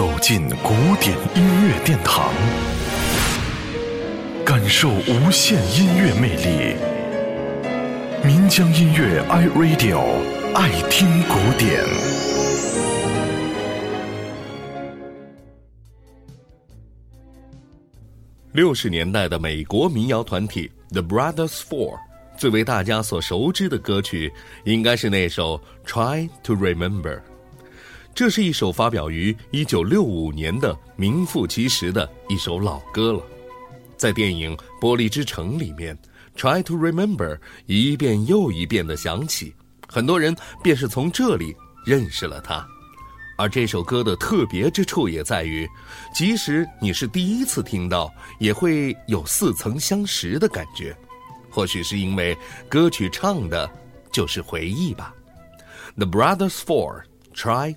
走进古典音乐殿堂，感受无限音乐魅力。民江音乐 iRadio 爱听古典。六十年代的美国民谣团体 The Brothers Four，最为大家所熟知的歌曲，应该是那首《Try to Remember》。这是一首发表于一九六五年的名副其实的一首老歌了，在电影《玻璃之城》里面，《Try to Remember》一遍又一遍的响起，很多人便是从这里认识了它。而这首歌的特别之处也在于，即使你是第一次听到，也会有似曾相识的感觉。或许是因为歌曲唱的就是回忆吧。The Brothers Four Try。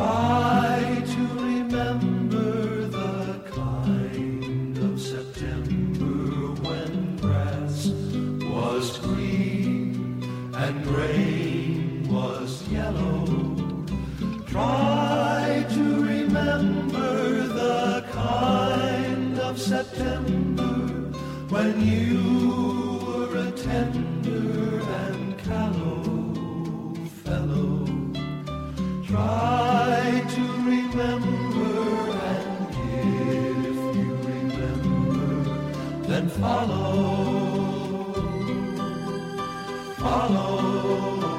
Try to remember the kind of September when grass was green and rain was yellow. Try to remember the kind of September when you then follow, follow.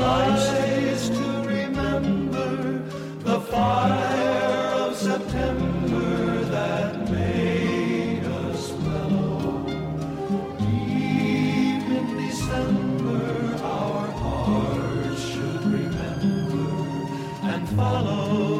nice to remember the fire of September that made us mellow. Deep in December, our hearts should remember and follow.